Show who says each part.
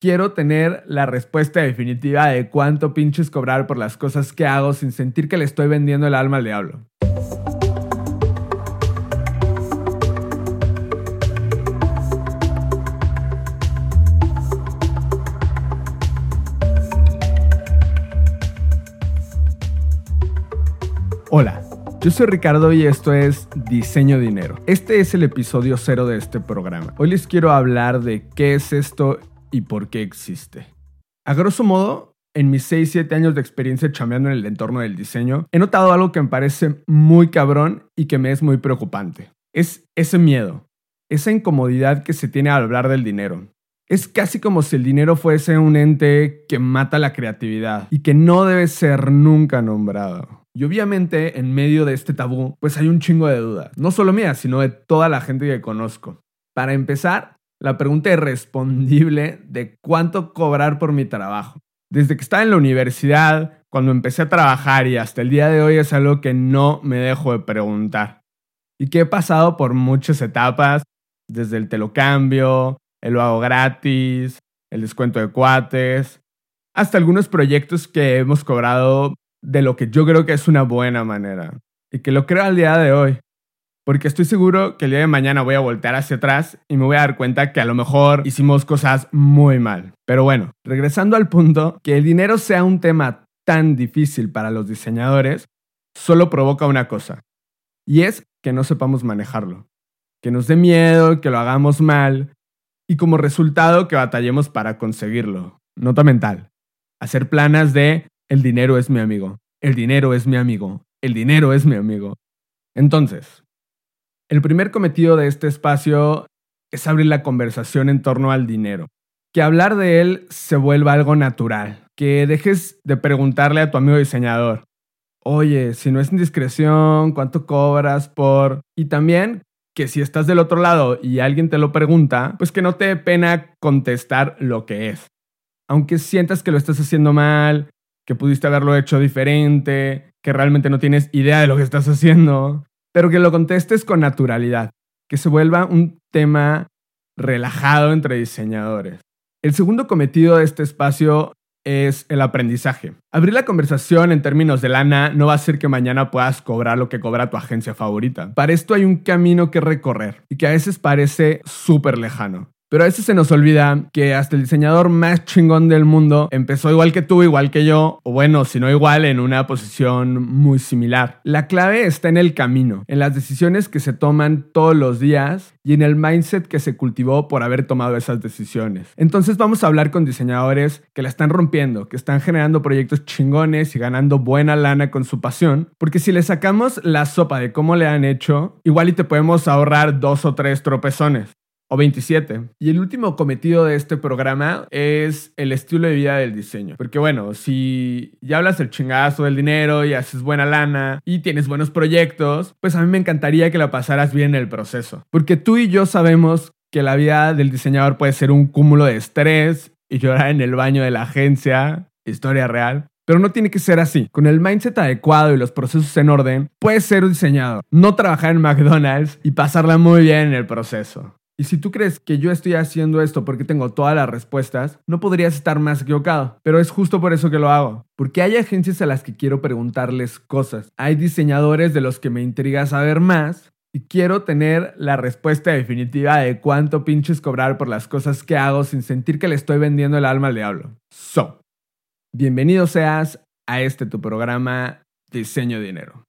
Speaker 1: quiero tener la respuesta definitiva de cuánto pinches cobrar por las cosas que hago sin sentir que le estoy vendiendo el alma al diablo. Hola, yo soy Ricardo y esto es Diseño Dinero. Este es el episodio cero de este programa. Hoy les quiero hablar de qué es esto y por qué existe. A grosso modo, en mis 6-7 años de experiencia chameando en el entorno del diseño, he notado algo que me parece muy cabrón y que me es muy preocupante. Es ese miedo, esa incomodidad que se tiene al hablar del dinero. Es casi como si el dinero fuese un ente que mata la creatividad y que no debe ser nunca nombrado. Y obviamente en medio de este tabú, pues hay un chingo de dudas. No solo mía, sino de toda la gente que conozco. Para empezar, la pregunta irrespondible de cuánto cobrar por mi trabajo. Desde que estaba en la universidad, cuando empecé a trabajar y hasta el día de hoy es algo que no me dejo de preguntar. Y que he pasado por muchas etapas, desde el te lo cambio, el lo hago gratis, el descuento de cuates, hasta algunos proyectos que hemos cobrado de lo que yo creo que es una buena manera. Y que lo creo al día de hoy. Porque estoy seguro que el día de mañana voy a voltear hacia atrás y me voy a dar cuenta que a lo mejor hicimos cosas muy mal. Pero bueno, regresando al punto, que el dinero sea un tema tan difícil para los diseñadores, solo provoca una cosa. Y es que no sepamos manejarlo. Que nos dé miedo, que lo hagamos mal y como resultado que batallemos para conseguirlo. Nota mental. Hacer planas de el dinero es mi amigo. El dinero es mi amigo. El dinero es mi amigo. Entonces, el primer cometido de este espacio es abrir la conversación en torno al dinero. Que hablar de él se vuelva algo natural. Que dejes de preguntarle a tu amigo diseñador, oye, si no es indiscreción, ¿cuánto cobras por...? Y también que si estás del otro lado y alguien te lo pregunta, pues que no te dé pena contestar lo que es. Aunque sientas que lo estás haciendo mal, que pudiste haberlo hecho diferente, que realmente no tienes idea de lo que estás haciendo, pero que lo contestes con naturalidad, que se vuelva un tema relajado entre diseñadores. El segundo cometido de este espacio es el aprendizaje. Abrir la conversación en términos de lana no va a hacer que mañana puedas cobrar lo que cobra tu agencia favorita. Para esto hay un camino que recorrer y que a veces parece súper lejano. Pero a veces se nos olvida que hasta el diseñador más chingón del mundo empezó igual que tú, igual que yo, o bueno, si no igual, en una posición muy similar. La clave está en el camino, en las decisiones que se toman todos los días y en el mindset que se cultivó por haber tomado esas decisiones. Entonces vamos a hablar con diseñadores que la están rompiendo, que están generando proyectos chingones y ganando buena lana con su pasión, porque si le sacamos la sopa de cómo le han hecho, igual y te podemos ahorrar dos o tres tropezones o 27. Y el último cometido de este programa es el estilo de vida del diseño. Porque bueno, si ya hablas el chingazo del dinero y haces buena lana y tienes buenos proyectos, pues a mí me encantaría que la pasaras bien en el proceso. Porque tú y yo sabemos que la vida del diseñador puede ser un cúmulo de estrés y llorar en el baño de la agencia, historia real. Pero no tiene que ser así. Con el mindset adecuado y los procesos en orden, puedes ser un diseñador, no trabajar en McDonald's y pasarla muy bien en el proceso. Y si tú crees que yo estoy haciendo esto porque tengo todas las respuestas, no podrías estar más equivocado. Pero es justo por eso que lo hago. Porque hay agencias a las que quiero preguntarles cosas. Hay diseñadores de los que me intriga saber más. Y quiero tener la respuesta definitiva de cuánto pinches cobrar por las cosas que hago sin sentir que le estoy vendiendo el alma al diablo. So, bienvenido seas a este tu programa Diseño Dinero.